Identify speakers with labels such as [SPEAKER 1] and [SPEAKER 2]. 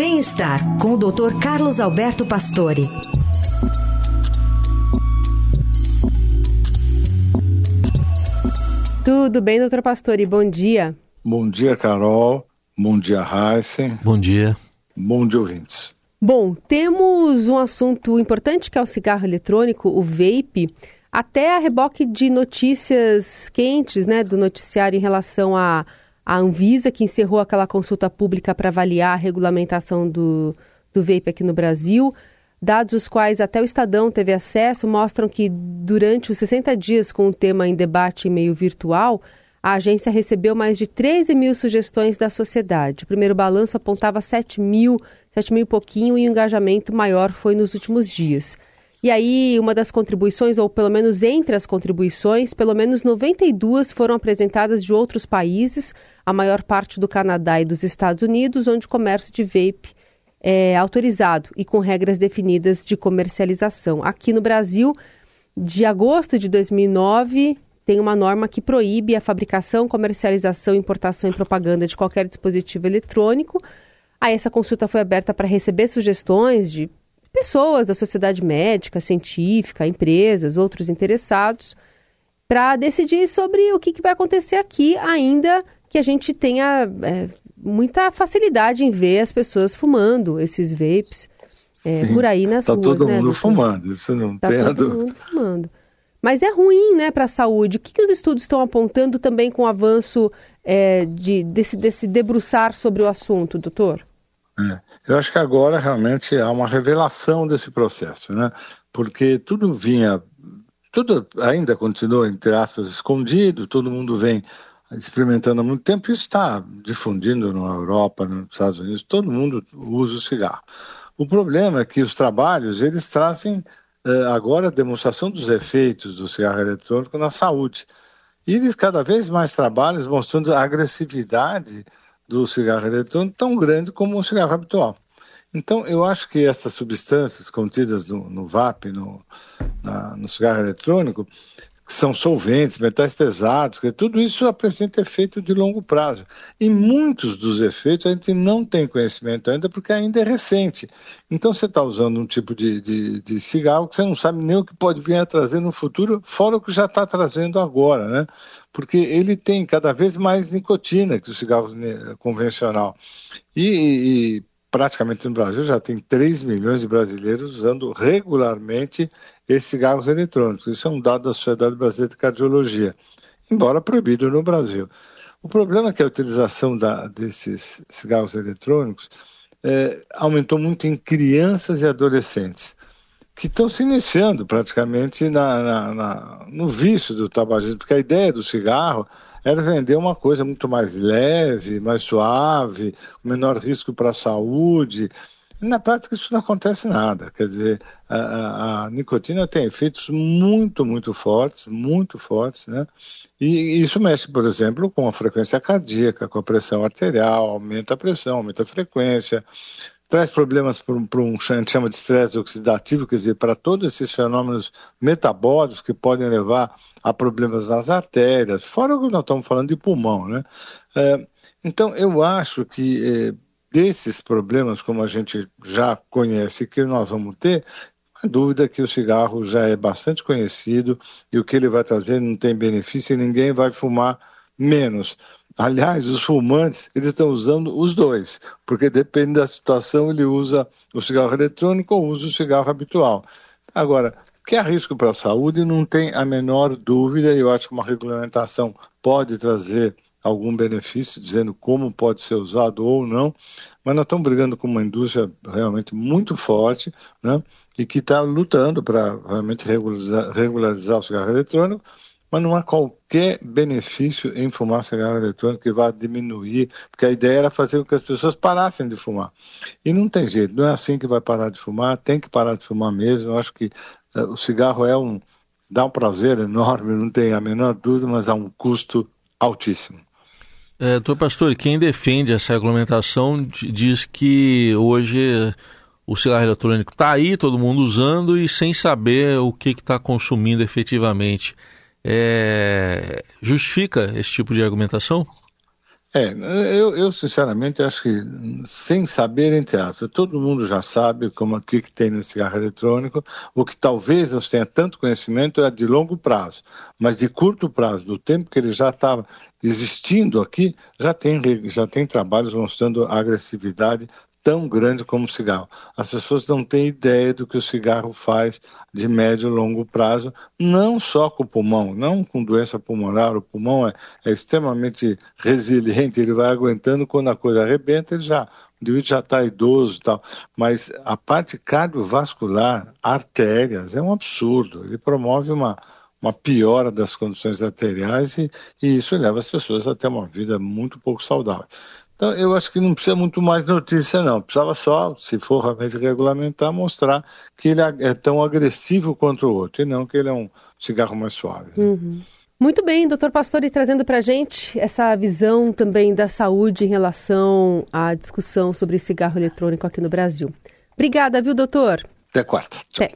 [SPEAKER 1] Bem-estar com o Dr. Carlos Alberto Pastore.
[SPEAKER 2] Tudo bem, doutor Pastore? Bom dia.
[SPEAKER 3] Bom dia, Carol. Bom dia, Heisen.
[SPEAKER 4] Bom dia.
[SPEAKER 3] Bom dia, ouvintes.
[SPEAKER 2] Bom, temos um assunto importante que é o cigarro eletrônico, o vape. Até a reboque de notícias quentes, né, do noticiário em relação à, à Anvisa, que encerrou aquela consulta pública para avaliar a regulamentação do, do vape aqui no Brasil. Dados os quais até o Estadão teve acesso mostram que durante os 60 dias com o tema em debate em meio virtual, a agência recebeu mais de 13 mil sugestões da sociedade. O primeiro balanço apontava 7 mil, 7 mil e pouquinho, e o engajamento maior foi nos últimos dias. E aí, uma das contribuições, ou pelo menos entre as contribuições, pelo menos 92 foram apresentadas de outros países, a maior parte do Canadá e dos Estados Unidos, onde o comércio de vape é autorizado e com regras definidas de comercialização. Aqui no Brasil, de agosto de 2009, tem uma norma que proíbe a fabricação, comercialização, importação e propaganda de qualquer dispositivo eletrônico. Aí essa consulta foi aberta para receber sugestões de pessoas da sociedade médica, científica, empresas, outros interessados, para decidir sobre o que, que, vai acontecer aqui, ainda que a gente tenha é, muita facilidade em ver as pessoas fumando esses vapes é, por aí nas
[SPEAKER 3] tá
[SPEAKER 2] ruas.
[SPEAKER 3] Está todo
[SPEAKER 2] né,
[SPEAKER 3] mundo
[SPEAKER 2] doutor?
[SPEAKER 3] fumando, isso não
[SPEAKER 2] tá
[SPEAKER 3] tem a
[SPEAKER 2] todo
[SPEAKER 3] dúvida.
[SPEAKER 2] mundo fumando. Mas é ruim, né, para a saúde. O que, que, os estudos estão apontando também com o avanço é, de, desse, desse debruçar sobre o assunto, doutor?
[SPEAKER 3] É, eu acho que agora realmente há uma revelação desse processo, né? Porque tudo vinha, tudo ainda continua, entre aspas, escondido, todo mundo vem experimentando há muito tempo, isso está difundindo na Europa, nos Estados Unidos, todo mundo usa o cigarro. O problema é que os trabalhos, eles trazem eh, agora a demonstração dos efeitos do cigarro eletrônico na saúde. E eles cada vez mais trabalhos mostrando a agressividade do cigarro eletrônico tão grande como o cigarro habitual. Então, eu acho que essas substâncias contidas no, no VAP, no, na, no cigarro eletrônico, que são solventes, metais pesados, que tudo isso apresenta efeito de longo prazo. E muitos dos efeitos a gente não tem conhecimento ainda, porque ainda é recente. Então, você está usando um tipo de, de, de, cigarro que você não sabe nem o que pode vir a trazer no futuro, fora o que já está trazendo agora, né? Porque ele tem cada vez mais nicotina que o cigarro convencional. E, e praticamente no Brasil já tem 3 milhões de brasileiros usando regularmente esses cigarros eletrônicos. Isso é um dado da Sociedade Brasileira de Cardiologia, embora proibido no Brasil. O problema é que a utilização da, desses cigarros eletrônicos é, aumentou muito em crianças e adolescentes, que estão se iniciando praticamente na, na, na, no vício do tabagismo, porque a ideia do cigarro era vender uma coisa muito mais leve, mais suave, menor risco para a saúde. E na prática isso não acontece nada. Quer dizer, a, a, a, nicotina tem efeitos muito, muito fortes, muito fortes, né? E isso mexe, por exemplo, com a frequência cardíaca, com a pressão arterial, aumenta a pressão, aumenta a frequência, traz problemas para um, gente chama de estresse oxidativo, quer dizer, para todos esses fenômenos metabólicos que podem levar a problemas nas artérias, fora o que nós estamos falando de pulmão, né? É, então, eu acho que é, desses problemas, como a gente já conhece, que nós vamos ter, a dúvida é que o cigarro já é bastante conhecido e o que ele vai trazer não tem benefício e ninguém vai fumar menos. Aliás, os fumantes, eles estão usando os dois, porque depende da situação, ele usa o cigarro eletrônico ou usa o cigarro habitual. Agora, que há risco para a saúde, não tem a menor dúvida, e eu acho que uma regulamentação pode trazer algum benefício, dizendo como pode ser usado ou não, mas nós estamos brigando com uma indústria realmente muito forte, né, e que está lutando para realmente regularizar, regularizar o cigarro eletrônico, mas não há qualquer benefício em fumar cigarro eletrônico que vá diminuir, porque a ideia era fazer com que as pessoas parassem de fumar. E não tem jeito, não é assim que vai parar de fumar, tem que parar de fumar mesmo. Eu acho que uh, o cigarro é um dá um prazer enorme, não tem a menor dúvida, mas há um custo altíssimo.
[SPEAKER 4] É, doutor Pastor, quem defende essa regulamentação diz que hoje o cigarro eletrônico está aí, todo mundo usando e sem saber o que está consumindo efetivamente. É, justifica esse tipo de argumentação?
[SPEAKER 3] É, eu, eu, sinceramente acho que sem saber entre aspas, todo mundo já sabe como o que, tem no cigarro eletrônico, o que talvez não tenha tanto conhecimento é de longo prazo, mas de curto prazo, do tempo que ele já estava existindo aqui, já tem, já tem trabalhos mostrando agressividade tão grande como o cigarro. As pessoas não têm ideia do que o cigarro faz de médio e longo prazo, não só com o pulmão, não com doença pulmonar. O pulmão é, é extremamente resiliente, ele vai aguentando quando a coisa arrebenta, ele já o indivíduo já está idoso e tal, mas a parte cardiovascular, artérias, é um absurdo. Ele promove uma, uma piora das condições arteriais e, e isso leva as pessoas a ter uma vida muito pouco saudável. Então, eu acho que não precisa muito mais notícia, não. Precisava só, se for realmente regulamentar, mostrar que ele é tão agressivo quanto o outro, e não que ele é um cigarro mais suave.
[SPEAKER 2] Né? Uhum. Muito bem, doutor Pastore, trazendo para a gente essa visão também da saúde em relação à discussão sobre cigarro eletrônico aqui no Brasil. Obrigada, viu, doutor?
[SPEAKER 3] Até quarta.
[SPEAKER 2] Tchau. Até.